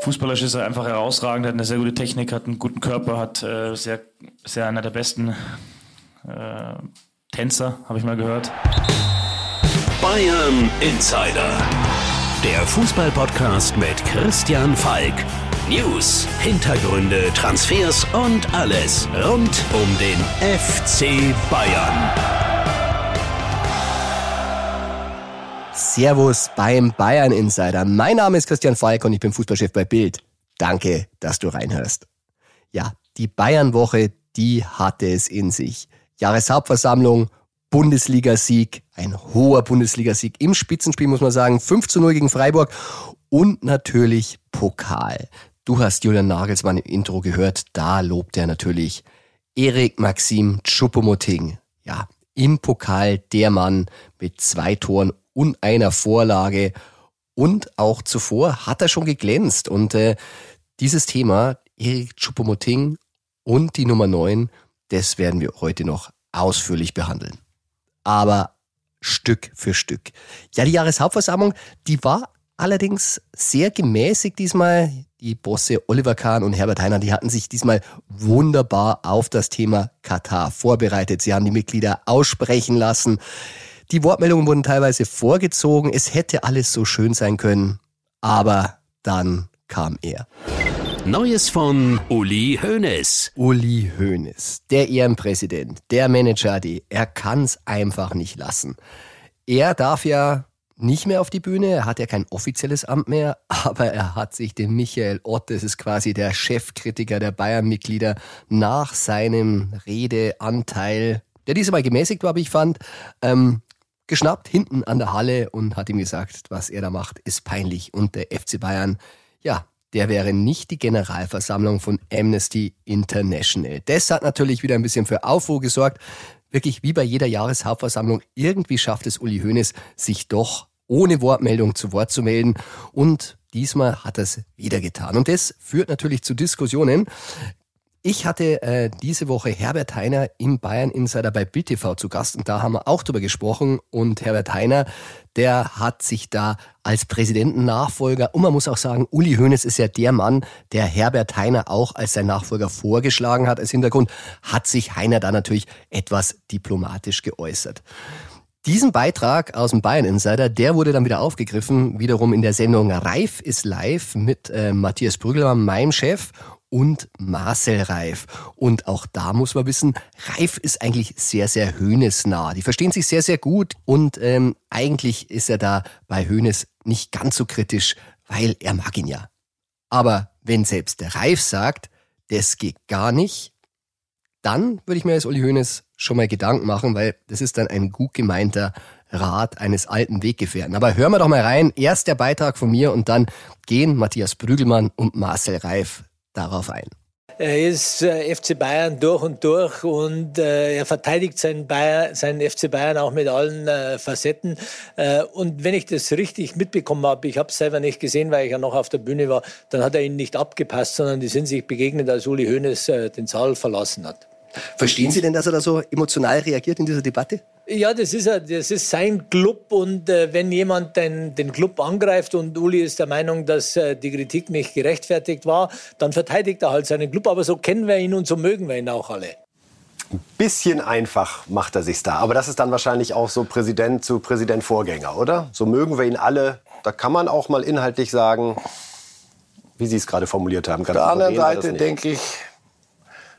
Fußballerisch ist er einfach herausragend, hat eine sehr gute Technik, hat einen guten Körper, hat äh, sehr, sehr einer der besten äh, Tänzer, habe ich mal gehört. Bayern Insider. Der Fußballpodcast mit Christian Falk. News, Hintergründe, Transfers und alles rund um den FC Bayern. Servus beim Bayern Insider. Mein Name ist Christian Falk und ich bin Fußballchef bei Bild. Danke, dass du reinhörst. Ja, die Bayern-Woche, die hatte es in sich. Jahreshauptversammlung, Bundesligasieg, ein hoher Bundesligasieg im Spitzenspiel, muss man sagen. 5 zu 0 gegen Freiburg und natürlich Pokal. Du hast Julian Nagelsmann im Intro gehört, da lobt er natürlich Erik Maxim Choupo-Moting. Ja, im Pokal der Mann mit zwei Toren und einer Vorlage. Und auch zuvor hat er schon geglänzt. Und äh, dieses Thema, Erik Choupo-Moting und die Nummer 9, das werden wir heute noch ausführlich behandeln. Aber Stück für Stück. Ja, die Jahreshauptversammlung, die war allerdings sehr gemäßigt diesmal. Die Bosse Oliver Kahn und Herbert Heiner, die hatten sich diesmal wunderbar auf das Thema Katar vorbereitet. Sie haben die Mitglieder aussprechen lassen. Die Wortmeldungen wurden teilweise vorgezogen. Es hätte alles so schön sein können. Aber dann kam er. Neues von Uli Hoeneß. Uli Hoeneß, der Ehrenpräsident, der Manager, die, er kann's einfach nicht lassen. Er darf ja nicht mehr auf die Bühne, er hat ja kein offizielles Amt mehr, aber er hat sich den Michael Ott, das ist quasi der Chefkritiker der Bayern-Mitglieder, nach seinem Redeanteil, der diesmal gemäßigt war, wie ich fand, ähm, geschnappt hinten an der Halle und hat ihm gesagt, was er da macht, ist peinlich. Und der FC Bayern, ja, der wäre nicht die Generalversammlung von Amnesty International. Das hat natürlich wieder ein bisschen für Aufruhr gesorgt. Wirklich wie bei jeder Jahreshauptversammlung, irgendwie schafft es Uli Hoeneß, sich doch ohne Wortmeldung zu Wort zu melden. Und diesmal hat er es wieder getan. Und das führt natürlich zu Diskussionen. Ich hatte äh, diese Woche Herbert Heiner im Bayern Insider bei Bild TV zu Gast und da haben wir auch drüber gesprochen und Herbert Heiner, der hat sich da als Präsidentennachfolger und man muss auch sagen, Uli Hoeneß ist ja der Mann, der Herbert Heiner auch als sein Nachfolger vorgeschlagen hat. Als Hintergrund hat sich Heiner da natürlich etwas diplomatisch geäußert. Diesen Beitrag aus dem Bayern Insider, der wurde dann wieder aufgegriffen, wiederum in der Sendung Reif ist live mit äh, Matthias Brügelmann, meinem Chef, und Marcel Reif. Und auch da muss man wissen, Reif ist eigentlich sehr, sehr höhnesnah. Die verstehen sich sehr, sehr gut und ähm, eigentlich ist er da bei Höhnes nicht ganz so kritisch, weil er mag ihn ja. Aber wenn selbst der Reif sagt, das geht gar nicht, dann würde ich mir als Uli Hoeneß schon mal Gedanken machen, weil das ist dann ein gut gemeinter Rat eines alten Weggefährten. Aber hören wir doch mal rein. Erst der Beitrag von mir und dann gehen Matthias Brügelmann und Marcel Reif darauf ein. Er ist äh, FC Bayern durch und durch und äh, er verteidigt seinen, Bayern, seinen FC Bayern auch mit allen äh, Facetten. Äh, und wenn ich das richtig mitbekommen habe, ich habe es selber nicht gesehen, weil ich ja noch auf der Bühne war, dann hat er ihn nicht abgepasst, sondern die sind sich begegnet, als Uli Hoeneß äh, den Saal verlassen hat. Verstehen Sie denn, dass er da so emotional reagiert in dieser Debatte? Ja, das ist, das ist sein Club und äh, wenn jemand den, den Club angreift und Uli ist der Meinung, dass äh, die Kritik nicht gerechtfertigt war, dann verteidigt er halt seinen Club. Aber so kennen wir ihn und so mögen wir ihn auch alle. Ein bisschen einfach macht er sich da. Aber das ist dann wahrscheinlich auch so Präsident zu Präsident Vorgänger, oder? So mögen wir ihn alle. Da kann man auch mal inhaltlich sagen, wie Sie es gerade formuliert haben. Auf der anderen Seite denke ich,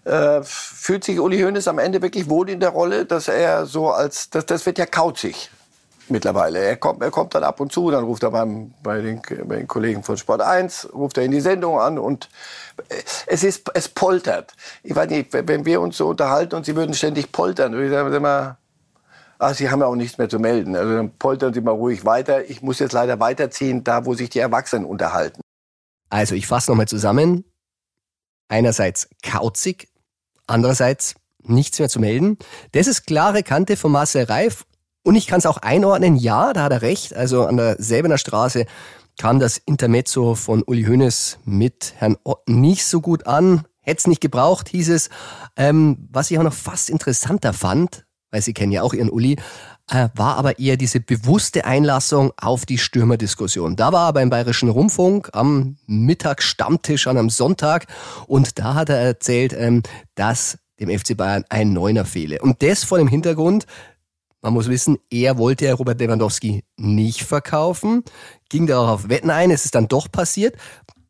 äh, fühlt sich Uli Hoeneß am Ende wirklich wohl in der Rolle, dass er so als, das, das wird ja kauzig mittlerweile. Er kommt, er kommt dann ab und zu, dann ruft er beim, bei, den, bei den Kollegen von Sport 1, ruft er in die Sendung an und äh, es ist, es poltert. Ich weiß nicht, wenn wir uns so unterhalten und Sie würden ständig poltern, würde ich sagen, immer, ach, Sie haben ja auch nichts mehr zu melden. Also dann poltern Sie mal ruhig weiter. Ich muss jetzt leider weiterziehen, da wo sich die Erwachsenen unterhalten. Also ich fasse nochmal zusammen. Einerseits kauzig, Andererseits nichts mehr zu melden. Das ist klare Kante von Marcel Reif. Und ich kann es auch einordnen, ja, da hat er recht. Also an der Säbener Straße kam das Intermezzo von Uli Hoeneß mit Herrn Ott nicht so gut an. Hätte es nicht gebraucht, hieß es. Ähm, was ich auch noch fast interessanter fand, weil Sie kennen ja auch Ihren Uli, war aber eher diese bewusste Einlassung auf die Stürmerdiskussion. Da war er beim Bayerischen Rundfunk am Mittagsstammtisch an einem Sonntag und da hat er erzählt, ähm, dass dem FC Bayern ein Neuner fehle. Und das vor dem Hintergrund, man muss wissen, er wollte Robert Lewandowski nicht verkaufen, ging darauf auf Wetten ein, es ist dann doch passiert.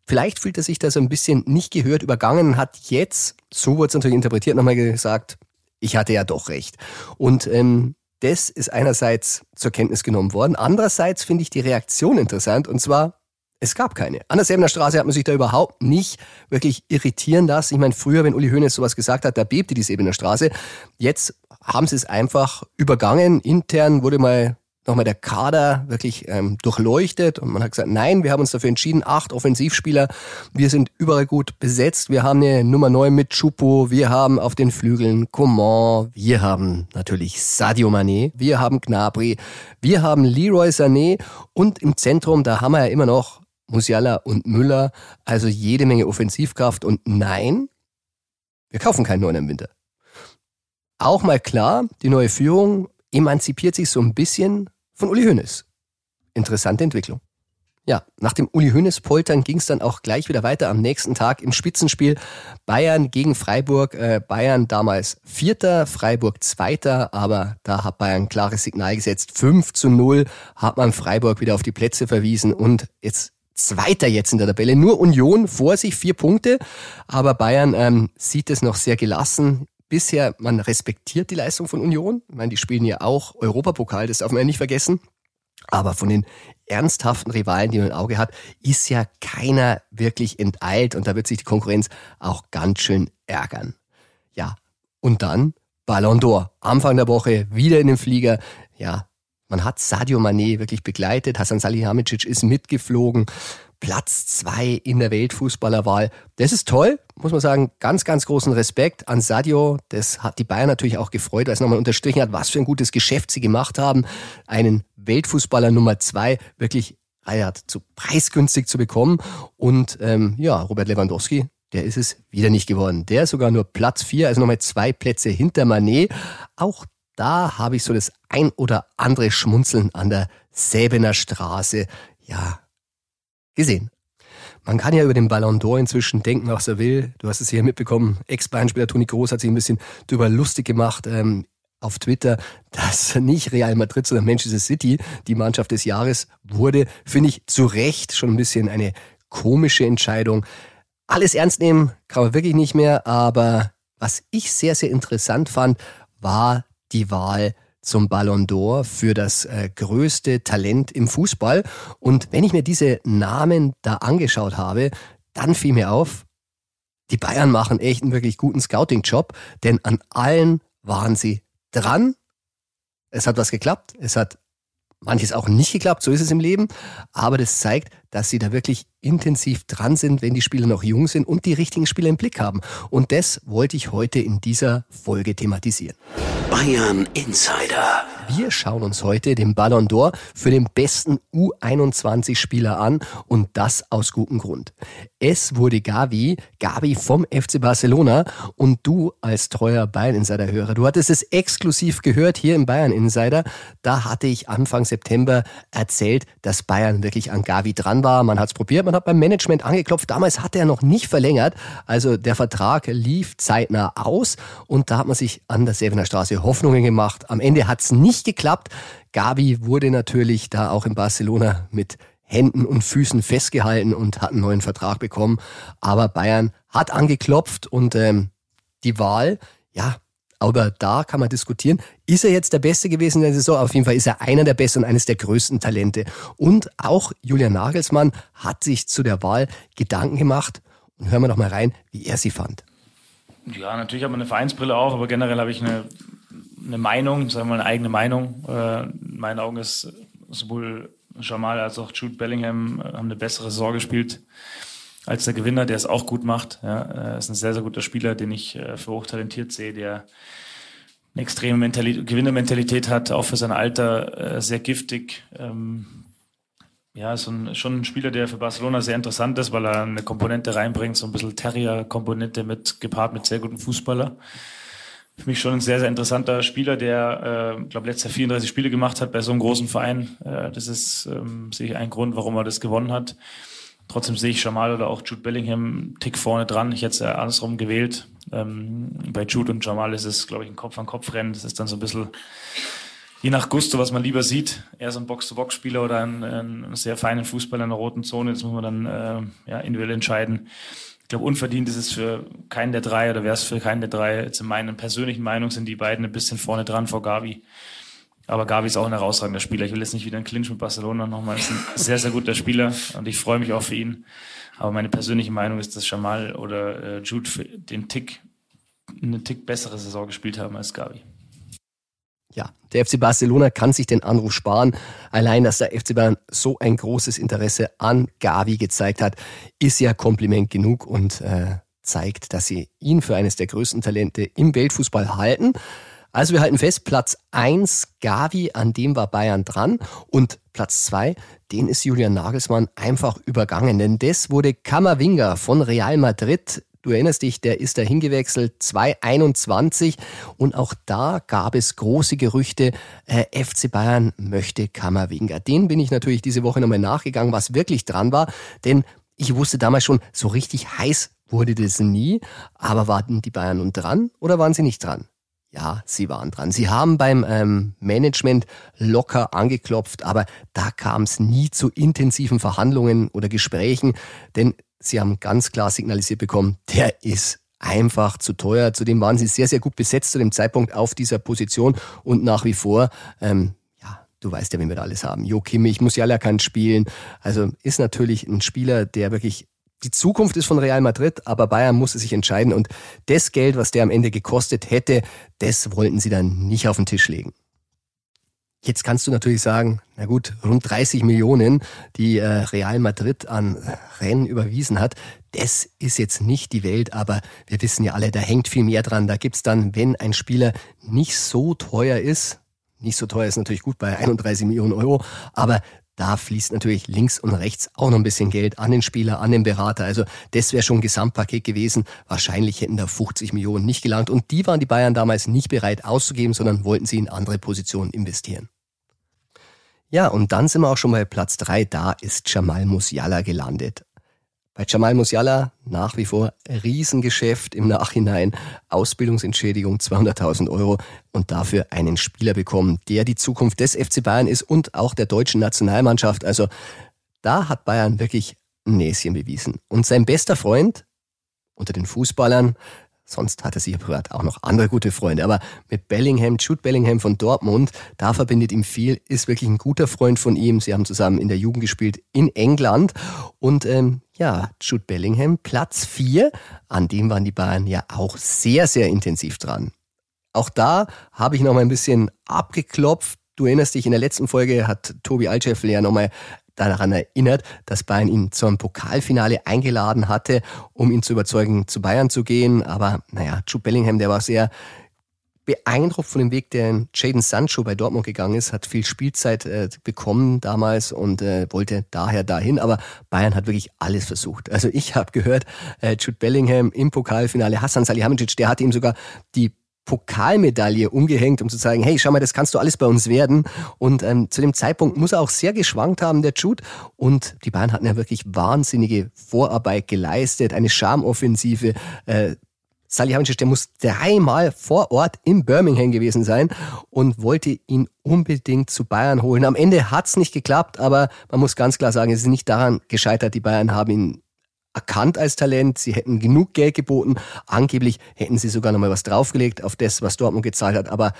Vielleicht fühlt er sich da so ein bisschen nicht gehört, übergangen, hat jetzt, so wurde es natürlich interpretiert, nochmal gesagt, ich hatte ja doch recht. Und ähm, das ist einerseits zur Kenntnis genommen worden. Andererseits finde ich die Reaktion interessant und zwar, es gab keine. An der Säbener Straße hat man sich da überhaupt nicht wirklich irritieren lassen. Ich meine, früher, wenn Uli Hoeneß sowas gesagt hat, da bebte die Säbener Straße. Jetzt haben sie es einfach übergangen. Intern wurde mal nochmal der Kader wirklich ähm, durchleuchtet und man hat gesagt, nein, wir haben uns dafür entschieden, acht Offensivspieler, wir sind überall gut besetzt, wir haben eine Nummer neun mit Chupo, wir haben auf den Flügeln Coman, wir haben natürlich Sadio Mané, wir haben Gnabry, wir haben Leroy Sané und im Zentrum, da haben wir ja immer noch Musiala und Müller, also jede Menge Offensivkraft und nein, wir kaufen keinen neuen im Winter. Auch mal klar, die neue Führung emanzipiert sich so ein bisschen von Uli Hoeneß. Interessante Entwicklung. Ja, nach dem Uli Hoeneß Poltern ging es dann auch gleich wieder weiter am nächsten Tag im Spitzenspiel Bayern gegen Freiburg. Äh, Bayern damals Vierter, Freiburg Zweiter, aber da hat Bayern ein klares Signal gesetzt. 5 zu 0 hat man Freiburg wieder auf die Plätze verwiesen und jetzt Zweiter jetzt in der Tabelle. Nur Union vor sich, vier Punkte, aber Bayern ähm, sieht es noch sehr gelassen bisher, man respektiert die Leistung von Union. Ich meine, die spielen ja auch Europapokal, das darf man ja nicht vergessen. Aber von den ernsthaften Rivalen, die man im Auge hat, ist ja keiner wirklich enteilt und da wird sich die Konkurrenz auch ganz schön ärgern. Ja, und dann Ballon d'Or. Anfang der Woche wieder in den Flieger. Ja, man hat Sadio Mané wirklich begleitet. Hassan Salihamidzic ist mitgeflogen. Platz zwei in der Weltfußballerwahl. Das ist toll, muss man sagen. Ganz, ganz großen Respekt an Sadio. Das hat die Bayern natürlich auch gefreut, weil es nochmal unterstrichen hat, was für ein gutes Geschäft sie gemacht haben, einen Weltfußballer Nummer zwei wirklich ja, zu preisgünstig zu bekommen. Und ähm, ja, Robert Lewandowski, der ist es wieder nicht geworden. Der ist sogar nur Platz vier, also nochmal zwei Plätze hinter Manet. Auch da habe ich so das ein oder andere Schmunzeln an der Säbener Straße. Ja, gesehen. Man kann ja über den Ballon d'Or inzwischen denken, was er will. Du hast es hier mitbekommen. Ex-Bayern-Spieler Toni Groß hat sich ein bisschen darüber lustig gemacht ähm, auf Twitter, dass nicht Real Madrid, sondern Manchester City die Mannschaft des Jahres wurde. Finde ich zu Recht schon ein bisschen eine komische Entscheidung. Alles ernst nehmen kann man wirklich nicht mehr, aber was ich sehr, sehr interessant fand, war die Wahl zum Ballon d'Or für das äh, größte Talent im Fußball. Und wenn ich mir diese Namen da angeschaut habe, dann fiel mir auf, die Bayern machen echt einen wirklich guten Scouting-Job, denn an allen waren sie dran. Es hat was geklappt, es hat manches auch nicht geklappt, so ist es im Leben, aber das zeigt, dass sie da wirklich intensiv dran sind, wenn die Spieler noch jung sind und die richtigen Spieler im Blick haben. Und das wollte ich heute in dieser Folge thematisieren. Bayern Insider. Wir schauen uns heute den Ballon d'Or für den besten U21-Spieler an und das aus gutem Grund. Es wurde Gavi, Gavi vom FC Barcelona und du als treuer Bayern Insider Hörer, du hattest es exklusiv gehört hier im Bayern Insider. Da hatte ich Anfang September erzählt, dass Bayern wirklich an Gavi dran war. Man hat es probiert, man hat beim Management angeklopft. Damals hat er noch nicht verlängert. Also der Vertrag lief zeitnah aus und da hat man sich an der Sevener Straße Hoffnungen gemacht. Am Ende hat es nicht geklappt. Gavi wurde natürlich da auch in Barcelona mit Händen und Füßen festgehalten und hat einen neuen Vertrag bekommen. Aber Bayern hat angeklopft und ähm, die Wahl, ja, aber da kann man diskutieren, ist er jetzt der Beste gewesen in der Saison? Auf jeden Fall ist er einer der Besten und eines der größten Talente. Und auch Julian Nagelsmann hat sich zu der Wahl Gedanken gemacht. Und hören wir noch mal rein, wie er sie fand. Ja, natürlich hat man eine Vereinsbrille auch, aber generell habe ich eine, eine Meinung, sagen wir mal eine eigene Meinung. Äh, in meinen Augen ist sowohl Jamal als auch Jude Bellingham äh, haben eine bessere Saison gespielt als der Gewinner, der es auch gut macht. Ja, er ist ein sehr, sehr guter Spieler, den ich äh, für hochtalentiert sehe, der eine extreme Mentalität, Gewinnermentalität hat, auch für sein Alter äh, sehr giftig. Ähm, ja, ist ein, schon ein Spieler, der für Barcelona sehr interessant ist, weil er eine Komponente reinbringt, so ein bisschen Terrier-Komponente mit gepaart mit sehr guten Fußballer. Für mich schon ein sehr, sehr interessanter Spieler, der, äh, glaube letztes Jahr 34 Spiele gemacht hat bei so einem großen Verein. Äh, das ist ähm, sicher ein Grund, warum er das gewonnen hat. Trotzdem sehe ich Jamal oder auch Jude Bellingham einen Tick vorne dran. Ich hätte es ja andersrum gewählt. Ähm, bei Jude und Jamal ist es, glaube ich, ein Kopf-an-Kopf-Rennen. Das ist dann so ein bisschen je nach Gusto, was man lieber sieht. Eher so ein Box-to-Box-Spieler oder ein, ein sehr feinen Fußballer in der roten Zone. Das muss man dann äh, ja, individuell entscheiden glaube, unverdient ist es für keinen der drei oder wäre es für keinen der drei. In meiner persönlichen Meinung sind die beiden ein bisschen vorne dran vor Gavi. Aber Gavi ist auch ein herausragender Spieler. Ich will jetzt nicht wieder einen Clinch mit Barcelona nochmal. Ist ein sehr, sehr guter Spieler und ich freue mich auch für ihn. Aber meine persönliche Meinung ist, dass Jamal oder äh, Jude den Tick, eine Tick bessere Saison gespielt haben als Gavi. Ja, der FC Barcelona kann sich den Anruf sparen. Allein, dass der FC Bayern so ein großes Interesse an Gavi gezeigt hat, ist ja Kompliment genug und äh, zeigt, dass sie ihn für eines der größten Talente im Weltfußball halten. Also wir halten fest, Platz eins Gavi, an dem war Bayern dran und Platz zwei, den ist Julian Nagelsmann einfach übergangen, denn das wurde Kammerwinger von Real Madrid Du erinnerst dich, der ist da hingewechselt 2021 und auch da gab es große Gerüchte, äh, FC Bayern möchte Kammerwinger. Den bin ich natürlich diese Woche nochmal nachgegangen, was wirklich dran war, denn ich wusste damals schon, so richtig heiß wurde das nie, aber warten die Bayern nun dran oder waren sie nicht dran? Ja, sie waren dran. Sie haben beim ähm, Management locker angeklopft, aber da kam es nie zu intensiven Verhandlungen oder Gesprächen, denn Sie haben ganz klar signalisiert bekommen, der ist einfach zu teuer. Zudem waren sie sehr, sehr gut besetzt zu dem Zeitpunkt auf dieser Position und nach wie vor, ähm, ja, du weißt ja, wen wir da alles haben. Jo Kimmich, Musiala kann spielen. Also ist natürlich ein Spieler, der wirklich die Zukunft ist von Real Madrid, aber Bayern musste sich entscheiden und das Geld, was der am Ende gekostet hätte, das wollten sie dann nicht auf den Tisch legen. Jetzt kannst du natürlich sagen, na gut, rund 30 Millionen, die äh, Real Madrid an Rennen überwiesen hat, das ist jetzt nicht die Welt, aber wir wissen ja alle, da hängt viel mehr dran. Da gibt's dann, wenn ein Spieler nicht so teuer ist, nicht so teuer ist natürlich gut bei 31 Millionen Euro, aber da fließt natürlich links und rechts auch noch ein bisschen Geld an den Spieler, an den Berater. Also das wäre schon ein Gesamtpaket gewesen. Wahrscheinlich hätten da 50 Millionen nicht gelangt. Und die waren die Bayern damals nicht bereit auszugeben, sondern wollten sie in andere Positionen investieren. Ja, und dann sind wir auch schon bei Platz drei. Da ist Jamal Musiala gelandet. Bei Jamal Musiala nach wie vor Riesengeschäft im Nachhinein. Ausbildungsentschädigung 200.000 Euro und dafür einen Spieler bekommen, der die Zukunft des FC Bayern ist und auch der deutschen Nationalmannschaft. Also da hat Bayern wirklich ein Näschen bewiesen. Und sein bester Freund unter den Fußballern, Sonst hat er sicher privat auch noch andere gute Freunde. Aber mit Bellingham, Jude Bellingham von Dortmund, da verbindet ihm viel, ist wirklich ein guter Freund von ihm. Sie haben zusammen in der Jugend gespielt in England. Und ähm, ja, Jude Bellingham, Platz vier, an dem waren die Bayern ja auch sehr, sehr intensiv dran. Auch da habe ich noch mal ein bisschen abgeklopft. Du erinnerst dich, in der letzten Folge hat Tobi Altscheffel ja nochmal daran erinnert, dass Bayern ihn zum Pokalfinale eingeladen hatte, um ihn zu überzeugen, zu Bayern zu gehen. Aber naja, Jude Bellingham, der war sehr beeindruckt von dem Weg, der in Jaden Sancho bei Dortmund gegangen ist, hat viel Spielzeit äh, bekommen damals und äh, wollte daher dahin. Aber Bayern hat wirklich alles versucht. Also ich habe gehört, äh, Jude Bellingham im Pokalfinale, Hassan Salihamidzic, der hat ihm sogar die Pokalmedaille umgehängt, um zu zeigen, hey, schau mal, das kannst du alles bei uns werden. Und ähm, zu dem Zeitpunkt muss er auch sehr geschwankt haben, der Jude. Und die Bayern hatten ja wirklich wahnsinnige Vorarbeit geleistet, eine Charmoffensive. Äh, Salihamidzic, der muss dreimal vor Ort in Birmingham gewesen sein und wollte ihn unbedingt zu Bayern holen. Am Ende hat's nicht geklappt, aber man muss ganz klar sagen, es ist nicht daran gescheitert. Die Bayern haben ihn erkannt als Talent, sie hätten genug Geld geboten, angeblich hätten sie sogar noch mal was draufgelegt auf das, was Dortmund gezahlt hat, aber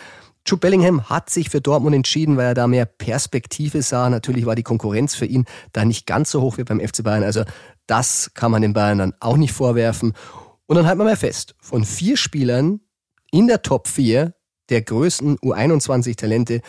Jude Bellingham hat sich für Dortmund entschieden, weil er da mehr Perspektive sah. Natürlich war die Konkurrenz für ihn da nicht ganz so hoch wie beim FC Bayern. Also das kann man den Bayern dann auch nicht vorwerfen. Und dann halten wir mal fest, von vier Spielern in der Top 4 der größten U21-Talente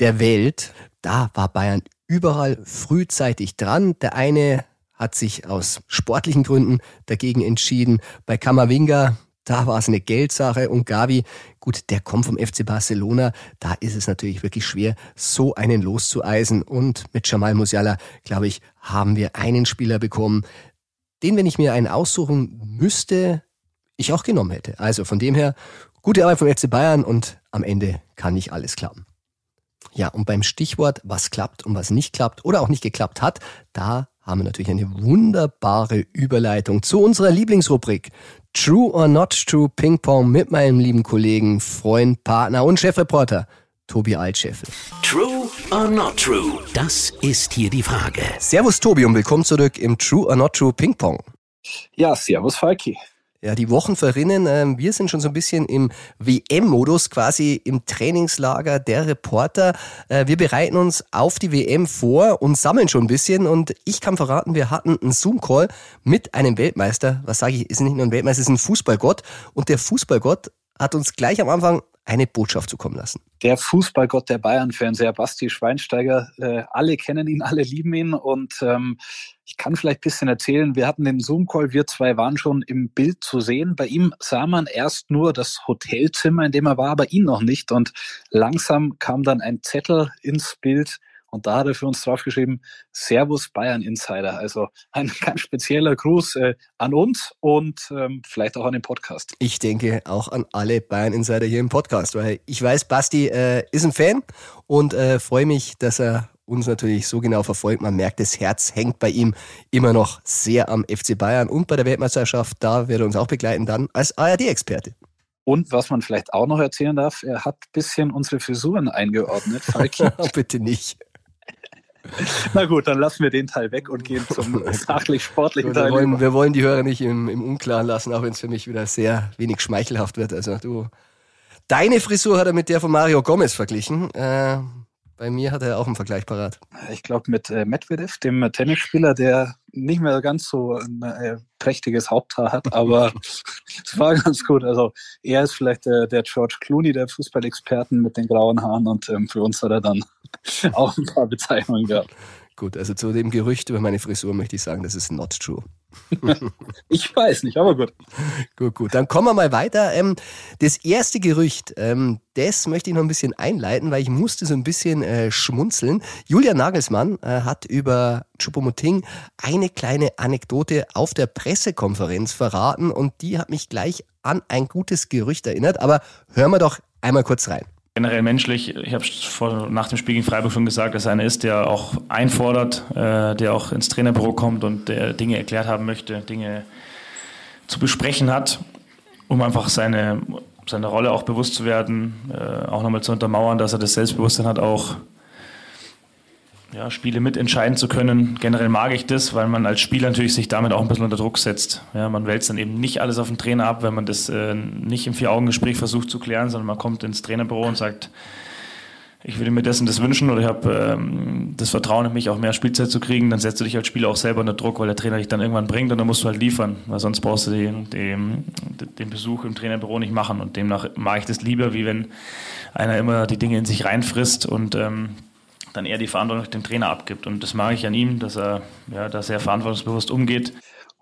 der Welt, da war Bayern überall frühzeitig dran. Der eine hat sich aus sportlichen Gründen dagegen entschieden. Bei Kamavinga, da war es eine Geldsache und Gavi, gut, der kommt vom FC Barcelona, da ist es natürlich wirklich schwer, so einen loszueisen und mit Jamal Musiala, glaube ich, haben wir einen Spieler bekommen, den, wenn ich mir einen aussuchen müsste, ich auch genommen hätte. Also von dem her Gute Arbeit vom FC Bayern und am Ende kann nicht alles klappen. Ja, und beim Stichwort, was klappt und was nicht klappt oder auch nicht geklappt hat, da haben wir natürlich eine wunderbare Überleitung zu unserer Lieblingsrubrik. True or Not True Ping Pong mit meinem lieben Kollegen, Freund, Partner und Chefreporter Tobi Altscheffel. True or not true? Das ist hier die Frage. Servus Tobi und willkommen zurück im True or Not True Ping Pong. Ja, servus Falki. Ja, die Wochen verrinnen. Ähm, wir sind schon so ein bisschen im WM-Modus, quasi im Trainingslager der Reporter. Äh, wir bereiten uns auf die WM vor und sammeln schon ein bisschen. Und ich kann verraten, wir hatten einen Zoom-Call mit einem Weltmeister. Was sage ich, ist nicht nur ein Weltmeister, ist ein Fußballgott. Und der Fußballgott hat uns gleich am Anfang eine Botschaft zukommen lassen. Der Fußballgott der Bayern-Fernseher, Basti Schweinsteiger, äh, alle kennen ihn, alle lieben ihn und ähm, ich kann vielleicht ein bisschen erzählen, wir hatten den Zoom-Call, wir zwei waren schon im Bild zu sehen. Bei ihm sah man erst nur das Hotelzimmer, in dem er war, aber ihn noch nicht und langsam kam dann ein Zettel ins Bild, und da hat er für uns draufgeschrieben, Servus Bayern Insider. Also ein ganz spezieller Gruß äh, an uns und ähm, vielleicht auch an den Podcast. Ich denke auch an alle Bayern Insider hier im Podcast, weil ich weiß, Basti äh, ist ein Fan und äh, freue mich, dass er uns natürlich so genau verfolgt. Man merkt, das Herz hängt bei ihm immer noch sehr am FC Bayern und bei der Weltmeisterschaft. Da wird er uns auch begleiten dann als ARD-Experte. Und was man vielleicht auch noch erzählen darf, er hat ein bisschen unsere Frisuren eingeordnet, Falki. Bitte nicht. Na gut, dann lassen wir den Teil weg und gehen zum sachlich-sportlichen Teil. Wir wollen, wir wollen, die Hörer nicht im, im Unklaren lassen, auch wenn es für mich wieder sehr wenig schmeichelhaft wird. Also du, deine Frisur hat er mit der von Mario Gomez verglichen. Äh, bei mir hat er auch einen Vergleich parat. Ich glaube mit äh, Medvedev, dem Tennisspieler, der nicht mehr ganz so ein äh, prächtiges Haupthaar hat, aber es war ganz gut. Also er ist vielleicht der, der George Clooney der Fußballexperten mit den grauen Haaren und ähm, für uns hat er dann auch ein paar Bezeichnungen gehabt. Gut, also zu dem Gerücht über meine Frisur möchte ich sagen, das ist not true. ich weiß nicht, aber gut. Gut, gut. Dann kommen wir mal weiter. Ähm, das erste Gerücht, ähm, das möchte ich noch ein bisschen einleiten, weil ich musste so ein bisschen äh, schmunzeln. Julian Nagelsmann äh, hat über Choupo-Moting eine kleine Anekdote auf der Pressekonferenz verraten und die hat mich gleich an ein gutes Gerücht erinnert. Aber hören wir doch einmal kurz rein generell menschlich. Ich habe nach dem Spiel gegen Freiburg schon gesagt, dass er einer ist, der auch einfordert, äh, der auch ins Trainerbüro kommt und der Dinge erklärt haben möchte, Dinge zu besprechen hat, um einfach seine, seine Rolle auch bewusst zu werden, äh, auch nochmal zu untermauern, dass er das Selbstbewusstsein hat, auch ja, Spiele mitentscheiden zu können. Generell mag ich das, weil man als Spieler natürlich sich damit auch ein bisschen unter Druck setzt. Ja, man wälzt dann eben nicht alles auf den Trainer ab, wenn man das äh, nicht im Vier-Augen-Gespräch versucht zu klären, sondern man kommt ins Trainerbüro und sagt, ich würde mir und das wünschen oder ich habe ähm, das Vertrauen in mich, auch mehr Spielzeit zu kriegen, dann setzt du dich als Spieler auch selber unter Druck, weil der Trainer dich dann irgendwann bringt und dann musst du halt liefern, weil sonst brauchst du den, den, den Besuch im Trainerbüro nicht machen und demnach mag ich das lieber, wie wenn einer immer die Dinge in sich reinfrisst und ähm, dann eher die Verantwortung dem Trainer abgibt. Und das mag ich an ihm, dass er, ja, dass er verantwortungsbewusst umgeht.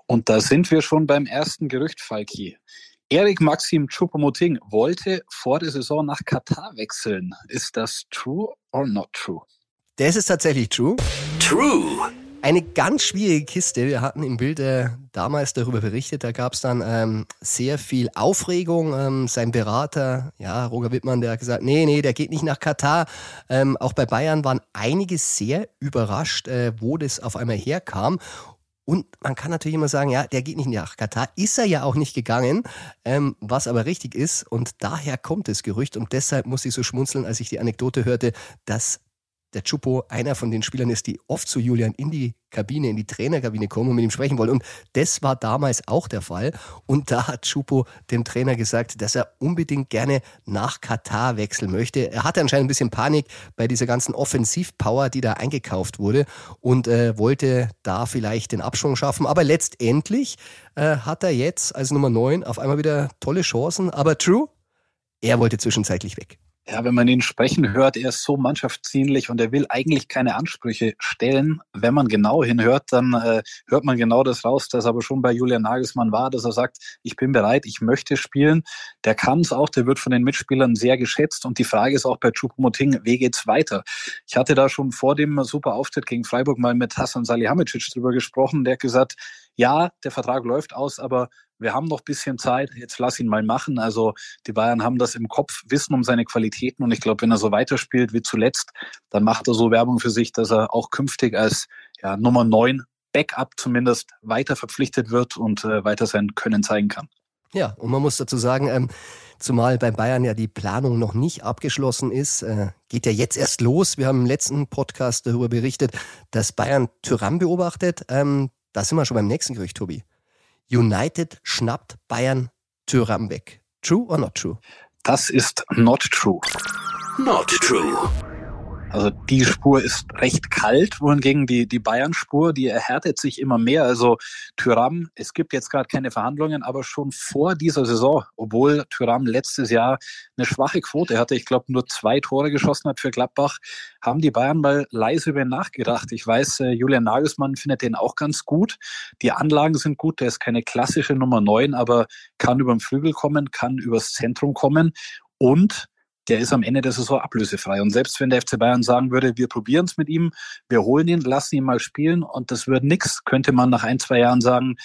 Und da sind wir schon beim ersten Gerücht, Falki. Erik Maxim Choupo-Moting wollte vor der Saison nach Katar wechseln. Ist das true or not true? Das ist tatsächlich true. True. Eine ganz schwierige Kiste. Wir hatten im Bild äh, damals darüber berichtet. Da gab es dann ähm, sehr viel Aufregung. Ähm, sein Berater, ja, Roger Wittmann, der hat gesagt, nee, nee, der geht nicht nach Katar. Ähm, auch bei Bayern waren einige sehr überrascht, äh, wo das auf einmal herkam. Und man kann natürlich immer sagen, ja, der geht nicht nach Katar. Ist er ja auch nicht gegangen, ähm, was aber richtig ist. Und daher kommt das Gerücht. Und deshalb muss ich so schmunzeln, als ich die Anekdote hörte, dass der Chupo einer von den Spielern ist, die oft zu Julian in die Kabine, in die Trainerkabine kommen und mit ihm sprechen wollen. Und das war damals auch der Fall. Und da hat Chupo dem Trainer gesagt, dass er unbedingt gerne nach Katar wechseln möchte. Er hatte anscheinend ein bisschen Panik bei dieser ganzen Offensivpower, die da eingekauft wurde und äh, wollte da vielleicht den Abschwung schaffen. Aber letztendlich äh, hat er jetzt als Nummer 9 auf einmal wieder tolle Chancen. Aber True, er wollte zwischenzeitlich weg. Ja, wenn man ihn sprechen hört, er ist so mannschaftsdienlich und er will eigentlich keine Ansprüche stellen. Wenn man genau hinhört, dann äh, hört man genau das raus, dass aber schon bei Julian Nagelsmann war, dass er sagt, ich bin bereit, ich möchte spielen. Der kann es auch, der wird von den Mitspielern sehr geschätzt und die Frage ist auch bei Choupo-Moting, wie geht's weiter? Ich hatte da schon vor dem super Auftritt gegen Freiburg mal mit Hassan Salihamidzic drüber gesprochen, der hat gesagt, ja, der Vertrag läuft aus, aber wir haben noch bisschen Zeit, jetzt lass ihn mal machen. Also die Bayern haben das im Kopf, wissen um seine Qualitäten und ich glaube, wenn er so weiterspielt wie zuletzt, dann macht er so Werbung für sich, dass er auch künftig als ja, Nummer 9 Backup zumindest weiter verpflichtet wird und äh, weiter sein Können zeigen kann. Ja, und man muss dazu sagen, ähm, zumal bei Bayern ja die Planung noch nicht abgeschlossen ist, äh, geht ja jetzt erst los. Wir haben im letzten Podcast darüber berichtet, dass Bayern Tyrann beobachtet. Ähm, da sind wir schon beim nächsten Gerücht, Tobi. United schnappt Bayern Tyrann weg. True or not true? Das ist not true. Not true. Also die Spur ist recht kalt, wohingegen die, die Bayern-Spur, die erhärtet sich immer mehr. Also Tyram, es gibt jetzt gerade keine Verhandlungen, aber schon vor dieser Saison, obwohl Tyram letztes Jahr eine schwache Quote hatte, ich glaube nur zwei Tore geschossen hat für Gladbach, haben die Bayern mal leise über ihn nachgedacht. Ich weiß, äh, Julian Nagelsmann findet den auch ganz gut. Die Anlagen sind gut, der ist keine klassische Nummer neun, aber kann über den Flügel kommen, kann übers Zentrum kommen und der ist am Ende der Saison ablösefrei. Und selbst wenn der FC Bayern sagen würde, wir probieren es mit ihm, wir holen ihn, lassen ihn mal spielen und das wird nix, könnte man nach ein, zwei Jahren sagen,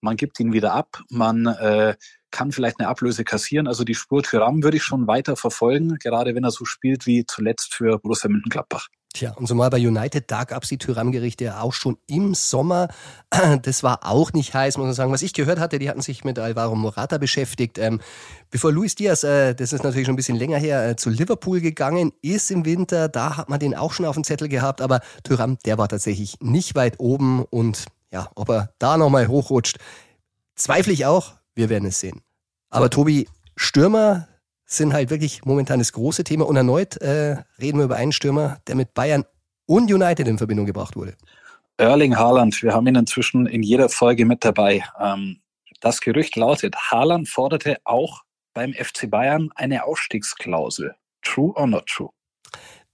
man gibt ihn wieder ab, man äh, kann vielleicht eine Ablöse kassieren. Also die Spur Thuram würde ich schon weiter verfolgen, gerade wenn er so spielt wie zuletzt für Borussia Mönchengladbach. Tja, und zumal bei United, da gab es die Tyram-Gerichte auch schon im Sommer. Das war auch nicht heiß, muss man sagen. Was ich gehört hatte, die hatten sich mit Alvaro Morata beschäftigt. Ähm, bevor Luis Diaz, äh, das ist natürlich schon ein bisschen länger her, äh, zu Liverpool gegangen ist im Winter, da hat man den auch schon auf dem Zettel gehabt, aber Tyram, der war tatsächlich nicht weit oben und ja, ob er da nochmal hochrutscht, zweifle ich auch. Wir werden es sehen. Aber Tobi, Stürmer, sind halt wirklich momentan das große Thema. Und erneut äh, reden wir über einen Stürmer, der mit Bayern und United in Verbindung gebracht wurde. Erling Haaland, wir haben ihn inzwischen in jeder Folge mit dabei. Ähm, das Gerücht lautet, Haaland forderte auch beim FC Bayern eine Ausstiegsklausel. True or not true?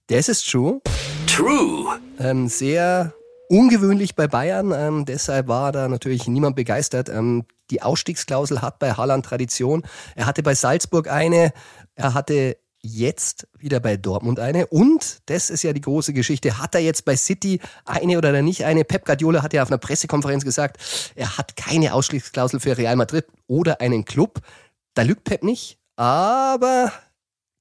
Das ist true. True. Ähm, sehr ungewöhnlich bei Bayern. Ähm, deshalb war da natürlich niemand begeistert. Ähm, die Ausstiegsklausel hat bei Haaland Tradition. Er hatte bei Salzburg eine, er hatte jetzt wieder bei Dortmund eine. Und, das ist ja die große Geschichte, hat er jetzt bei City eine oder nicht eine? Pep Guardiola hat ja auf einer Pressekonferenz gesagt, er hat keine Ausstiegsklausel für Real Madrid oder einen Club. Da lügt Pep nicht, aber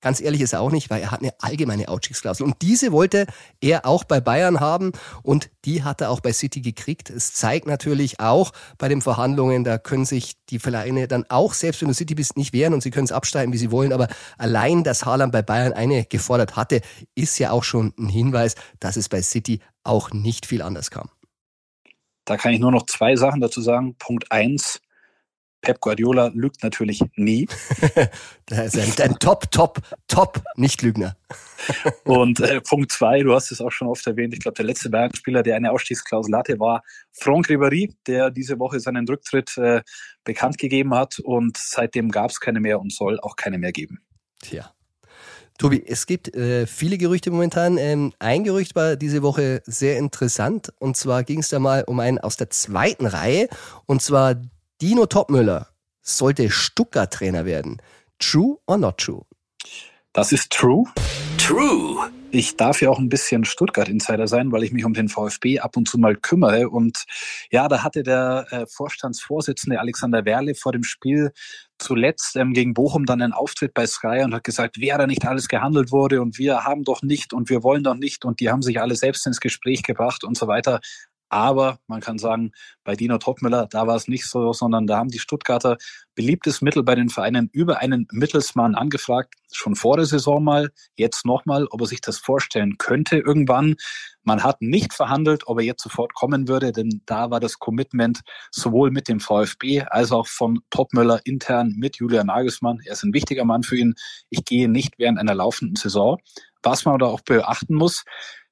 Ganz ehrlich ist er auch nicht, weil er hat eine allgemeine Ausstiegsklausel. Und diese wollte er auch bei Bayern haben und die hat er auch bei City gekriegt. Es zeigt natürlich auch bei den Verhandlungen, da können sich die Vereine dann auch, selbst wenn du City bist, nicht wehren und sie können es abstreiten, wie sie wollen. Aber allein, dass Haaland bei Bayern eine gefordert hatte, ist ja auch schon ein Hinweis, dass es bei City auch nicht viel anders kam. Da kann ich nur noch zwei Sachen dazu sagen. Punkt eins, Pep Guardiola lügt natürlich nie. der ist ein, ein Top, Top, Top Nicht-Lügner. Und äh, Punkt zwei, du hast es auch schon oft erwähnt, ich glaube, der letzte Bayern-Spieler, der eine Ausstiegsklausel hatte, war Franck Ribéry, der diese Woche seinen Rücktritt äh, bekannt gegeben hat und seitdem gab es keine mehr und soll auch keine mehr geben. Tja. Tobi, es gibt äh, viele Gerüchte momentan. Ähm, ein Gerücht war diese Woche sehr interessant und zwar ging es da mal um einen aus der zweiten Reihe und zwar Dino Topmüller sollte Stuttgart-Trainer werden. True or not true? Das ist true. True. Ich darf ja auch ein bisschen Stuttgart-Insider sein, weil ich mich um den VfB ab und zu mal kümmere. Und ja, da hatte der äh, Vorstandsvorsitzende Alexander Werle vor dem Spiel zuletzt ähm, gegen Bochum dann einen Auftritt bei Sky und hat gesagt, wer da nicht alles gehandelt wurde und wir haben doch nicht und wir wollen doch nicht und die haben sich alle selbst ins Gespräch gebracht und so weiter. Aber man kann sagen, bei Dino Topmüller, da war es nicht so, sondern da haben die Stuttgarter beliebtes Mittel bei den Vereinen über einen Mittelsmann angefragt, schon vor der Saison mal, jetzt nochmal, ob er sich das vorstellen könnte irgendwann. Man hat nicht verhandelt, ob er jetzt sofort kommen würde, denn da war das Commitment sowohl mit dem VfB als auch von Topmüller intern mit Julian Nagelsmann. Er ist ein wichtiger Mann für ihn. Ich gehe nicht während einer laufenden Saison. Was man da auch beachten muss,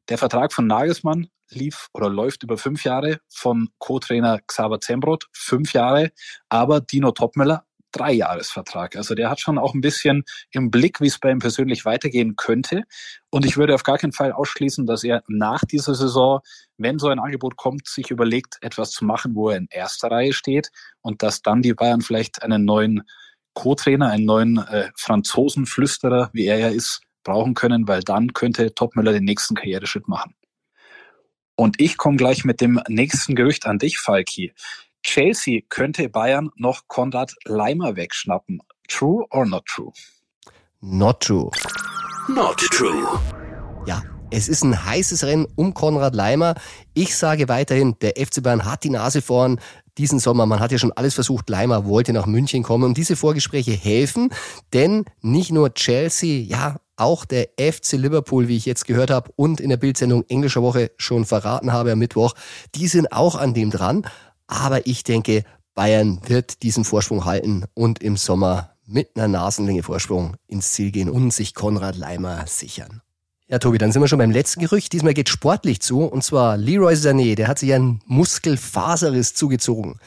der Vertrag von Nagelsmann lief oder läuft über fünf Jahre, von Co-Trainer Xaver Zembrot fünf Jahre, aber Dino Topmüller drei Jahresvertrag. Also der hat schon auch ein bisschen im Blick, wie es bei ihm persönlich weitergehen könnte. Und ich würde auf gar keinen Fall ausschließen, dass er nach dieser Saison, wenn so ein Angebot kommt, sich überlegt, etwas zu machen, wo er in erster Reihe steht und dass dann die Bayern vielleicht einen neuen Co-Trainer, einen neuen äh, Franzosenflüsterer, wie er ja ist, brauchen können, weil dann könnte Topmüller den nächsten Karriereschritt machen. Und ich komme gleich mit dem nächsten Gerücht an dich, Falki. Chelsea könnte Bayern noch Konrad Leimer wegschnappen. True or not true? Not true. Not true. Ja, es ist ein heißes Rennen um Konrad Leimer. Ich sage weiterhin, der FC Bayern hat die Nase vorn diesen Sommer. Man hat ja schon alles versucht. Leimer wollte nach München kommen und diese Vorgespräche helfen, denn nicht nur Chelsea, ja, auch der FC Liverpool, wie ich jetzt gehört habe und in der Bildsendung englischer Woche schon verraten habe am Mittwoch, die sind auch an dem dran. Aber ich denke, Bayern wird diesen Vorsprung halten und im Sommer mit einer Nasenlänge Vorsprung ins Ziel gehen und sich Konrad Leimer sichern. Ja, Tobi, dann sind wir schon beim letzten Gerücht. Diesmal geht sportlich zu. Und zwar Leroy Sané, der hat sich einen Muskelfaserriss zugezogen.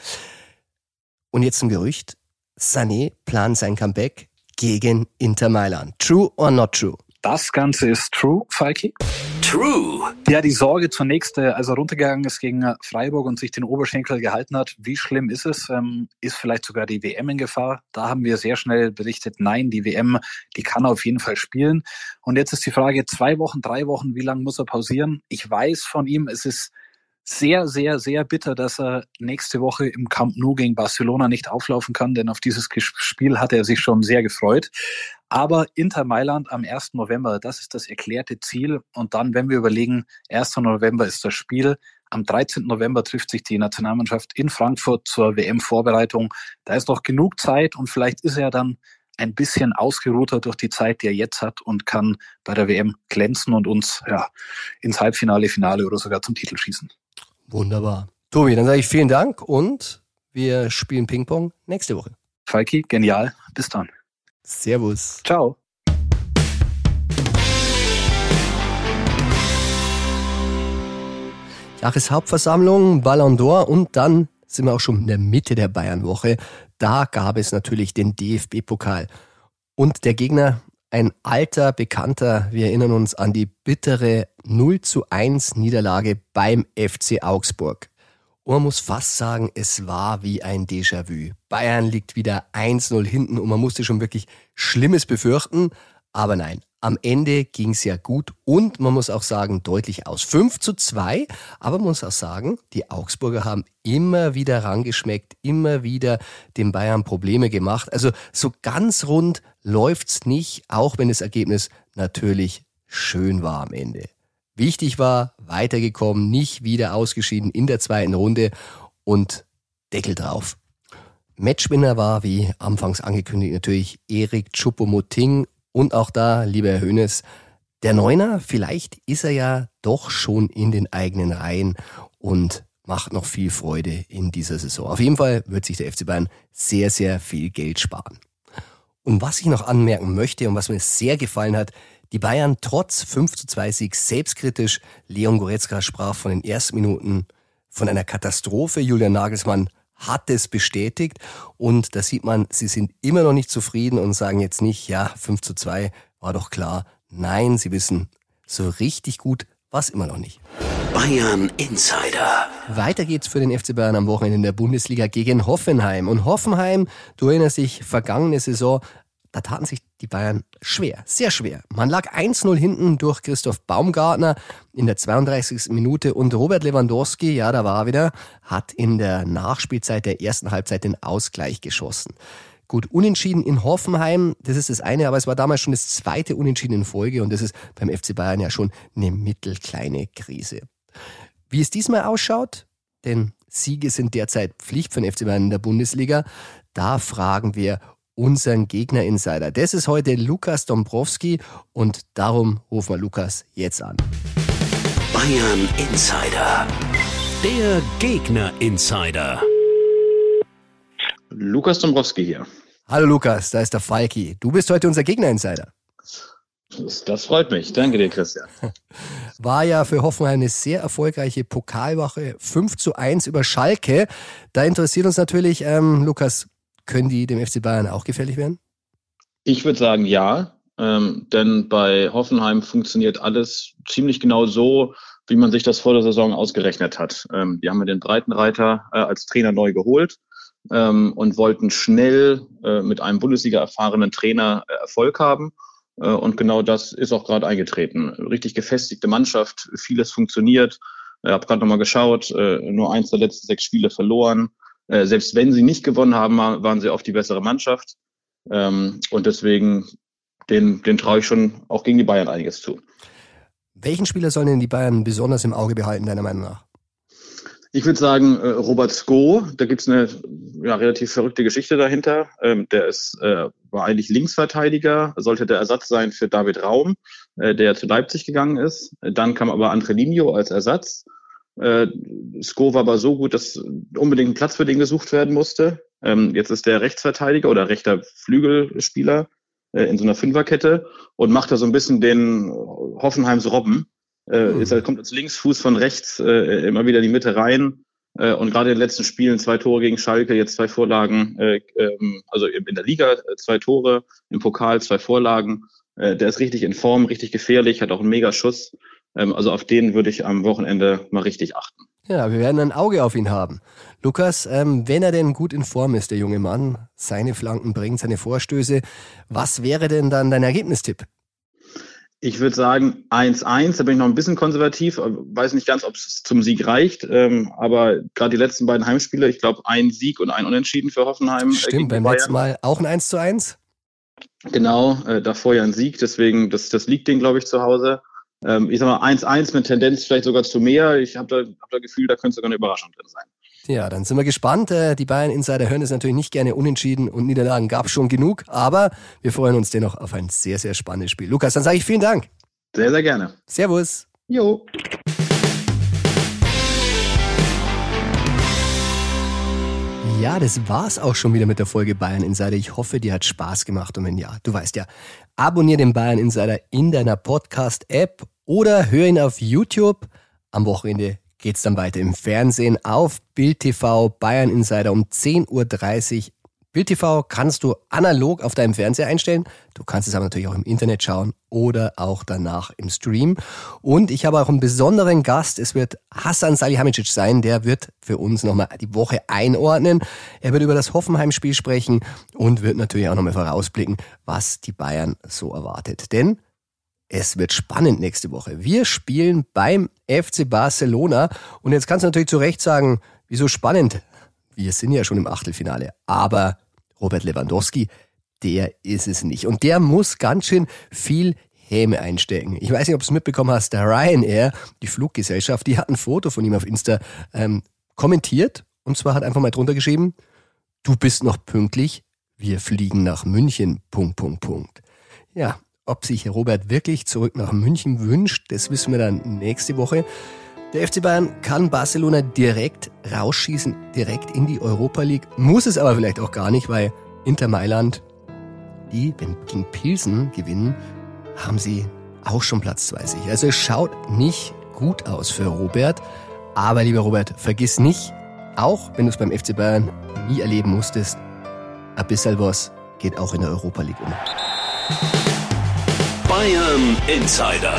Und jetzt ein Gerücht. Sané plant sein Comeback gegen Inter Mailand. True or not true? Das Ganze ist true, Falki. True. Ja, die Sorge zunächst, äh, als er runtergegangen ist gegen äh, Freiburg und sich den Oberschenkel gehalten hat, wie schlimm ist es? Ähm, ist vielleicht sogar die WM in Gefahr? Da haben wir sehr schnell berichtet, nein, die WM, die kann auf jeden Fall spielen. Und jetzt ist die Frage, zwei Wochen, drei Wochen, wie lange muss er pausieren? Ich weiß von ihm, es ist sehr, sehr, sehr bitter, dass er nächste Woche im Camp Nou gegen Barcelona nicht auflaufen kann, denn auf dieses Spiel hat er sich schon sehr gefreut. Aber Inter Mailand am 1. November, das ist das erklärte Ziel. Und dann, wenn wir überlegen, 1. November ist das Spiel. Am 13. November trifft sich die Nationalmannschaft in Frankfurt zur WM-Vorbereitung. Da ist noch genug Zeit und vielleicht ist er dann ein bisschen ausgeruhter durch die Zeit, die er jetzt hat und kann bei der WM glänzen und uns ja, ins Halbfinale, Finale oder sogar zum Titel schießen. Wunderbar. Tobi, dann sage ich vielen Dank und wir spielen Ping-Pong nächste Woche. Falki, genial. Bis dann. Servus. Ciao. Jahreshauptversammlung, Ballon d'Or und dann sind wir auch schon in der Mitte der Bayernwoche. Da gab es natürlich den DFB-Pokal. Und der Gegner, ein alter Bekannter, wir erinnern uns an die bittere 0 zu 1 Niederlage beim FC Augsburg. Und man muss fast sagen, es war wie ein Déjà-vu. Bayern liegt wieder 1-0 hinten und man musste schon wirklich Schlimmes befürchten. Aber nein, am Ende ging es ja gut und man muss auch sagen, deutlich aus. 5 zu 2, aber man muss auch sagen, die Augsburger haben immer wieder rangeschmeckt, immer wieder den Bayern Probleme gemacht. Also so ganz rund läuft's nicht, auch wenn das Ergebnis natürlich schön war am Ende. Wichtig war, weitergekommen, nicht wieder ausgeschieden in der zweiten Runde und Deckel drauf. Matchwinner war, wie anfangs angekündigt, natürlich Erik Choupo-Moting und auch da, lieber Herr Hönes, der Neuner, vielleicht ist er ja doch schon in den eigenen Reihen und macht noch viel Freude in dieser Saison. Auf jeden Fall wird sich der FC Bayern sehr, sehr viel Geld sparen. Und was ich noch anmerken möchte und was mir sehr gefallen hat, die Bayern trotz 5 zu 2 Sieg selbstkritisch. Leon Goretzka sprach von den ersten Minuten von einer Katastrophe. Julian Nagelsmann hat es bestätigt. Und da sieht man, sie sind immer noch nicht zufrieden und sagen jetzt nicht, ja, 5 zu 2 war doch klar. Nein, sie wissen, so richtig gut war es immer noch nicht. Bayern Insider. Weiter geht's für den FC Bayern am Wochenende in der Bundesliga gegen Hoffenheim. Und Hoffenheim, du erinnerst dich, vergangene Saison, da taten sich die Bayern schwer, sehr schwer. Man lag 1-0 hinten durch Christoph Baumgartner in der 32. Minute und Robert Lewandowski, ja, da war er wieder, hat in der Nachspielzeit der ersten Halbzeit den Ausgleich geschossen. Gut, unentschieden in Hoffenheim, das ist das eine, aber es war damals schon das zweite Unentschieden in Folge und das ist beim FC Bayern ja schon eine mittelkleine Krise. Wie es diesmal ausschaut, denn Siege sind derzeit Pflicht den FC Bayern in der Bundesliga, da fragen wir unseren Gegner-Insider. Das ist heute Lukas Dombrowski und darum rufen wir Lukas jetzt an. Bayern Insider. Der Gegner Insider. Lukas Dombrowski hier. Hallo Lukas, da ist der Falki. Du bist heute unser Gegner-Insider. Das, das, freut mich. Danke dir, Christian. War ja für Hoffenheim eine sehr erfolgreiche Pokalwache. 5 zu 1 über Schalke. Da interessiert uns natürlich, ähm, Lukas, können die dem FC Bayern auch gefährlich werden? Ich würde sagen ja, ähm, denn bei Hoffenheim funktioniert alles ziemlich genau so, wie man sich das vor der Saison ausgerechnet hat. Ähm, die haben ja den Breitenreiter äh, als Trainer neu geholt ähm, und wollten schnell äh, mit einem Bundesliga erfahrenen Trainer äh, Erfolg haben. Äh, und genau das ist auch gerade eingetreten. Richtig gefestigte Mannschaft, vieles funktioniert. Ich habe gerade nochmal geschaut, äh, nur eins der letzten sechs Spiele verloren. Äh, selbst wenn sie nicht gewonnen haben, waren sie oft die bessere Mannschaft. Ähm, und deswegen, den, den traue ich schon auch gegen die Bayern einiges zu. Welchen Spieler sollen denn die Bayern besonders im Auge behalten, deiner Meinung nach? Ich würde sagen, äh, Robert Sko, da gibt's eine ja, relativ verrückte Geschichte dahinter. Ähm, der ist, äh, war eigentlich Linksverteidiger, sollte der Ersatz sein für David Raum, äh, der zu Leipzig gegangen ist. Dann kam aber Angelino als Ersatz. Äh, Sko war aber so gut, dass unbedingt ein Platz für den gesucht werden musste. Ähm, jetzt ist der Rechtsverteidiger oder rechter Flügelspieler äh, in so einer Fünferkette und macht da so ein bisschen den Hoffenheims Robben äh, mhm. er kommt als Linksfuß von rechts äh, immer wieder in die Mitte rein. Äh, und gerade in den letzten Spielen zwei Tore gegen Schalke, jetzt zwei Vorlagen, äh, ähm, also in der Liga äh, zwei Tore, im Pokal zwei Vorlagen. Der ist richtig in Form, richtig gefährlich, hat auch einen Megaschuss. Ähm, also auf den würde ich am Wochenende mal richtig achten. Ja, wir werden ein Auge auf ihn haben. Lukas, ähm, wenn er denn gut in Form ist, der junge Mann, seine Flanken bringt, seine Vorstöße, was wäre denn dann dein Ergebnistipp? Ich würde sagen 1-1, da bin ich noch ein bisschen konservativ, weiß nicht ganz, ob es zum Sieg reicht, ähm, aber gerade die letzten beiden Heimspiele, ich glaube ein Sieg und ein Unentschieden für Hoffenheim. Äh, Stimmt, beim Bayern. letzten Mal auch ein 1 zu 1. Genau, äh, davor ja ein Sieg, deswegen, das, das liegt denen, glaube ich, zu Hause. Ähm, ich sag mal 1-1 mit Tendenz vielleicht sogar zu mehr. Ich habe da, hab da Gefühl, da könnte sogar eine Überraschung drin sein. Ja, dann sind wir gespannt. Äh, die Bayern Insider hören es natürlich nicht gerne unentschieden und Niederlagen gab es schon genug, aber wir freuen uns dennoch auf ein sehr, sehr spannendes Spiel. Lukas, dann sage ich vielen Dank. Sehr, sehr gerne. Servus. Jo. Ja, das war's auch schon wieder mit der Folge Bayern Insider. Ich hoffe, dir hat Spaß gemacht und wenn ja, du weißt ja, abonniere den Bayern Insider in deiner Podcast-App oder hör ihn auf YouTube. Am Wochenende geht's dann weiter im Fernsehen auf Bild TV Bayern Insider um 10.30 Uhr. Bild kannst du analog auf deinem Fernseher einstellen. Du kannst es aber natürlich auch im Internet schauen oder auch danach im Stream. Und ich habe auch einen besonderen Gast. Es wird Hassan Salihamidzic sein. Der wird für uns nochmal die Woche einordnen. Er wird über das Hoffenheim-Spiel sprechen und wird natürlich auch nochmal vorausblicken, was die Bayern so erwartet. Denn es wird spannend nächste Woche. Wir spielen beim FC Barcelona. Und jetzt kannst du natürlich zu Recht sagen, wieso spannend? Wir sind ja schon im Achtelfinale. Aber Robert Lewandowski, der ist es nicht. Und der muss ganz schön viel Häme einstecken. Ich weiß nicht, ob du es mitbekommen hast, der Ryanair, die Fluggesellschaft, die hat ein Foto von ihm auf Insta ähm, kommentiert. Und zwar hat einfach mal drunter geschrieben, du bist noch pünktlich, wir fliegen nach München, Punkt, Punkt, Punkt. Ja, ob sich Robert wirklich zurück nach München wünscht, das wissen wir dann nächste Woche. Der FC Bayern kann Barcelona direkt rausschießen, direkt in die Europa League. Muss es aber vielleicht auch gar nicht, weil Inter Mailand, die, wenn gegen Pilsen gewinnen, haben sie auch schon Platz 20. Also es schaut nicht gut aus für Robert. Aber lieber Robert, vergiss nicht, auch wenn du es beim FC Bayern nie erleben musstest, ein bisschen was geht auch in der Europa League um. Bayern Insider,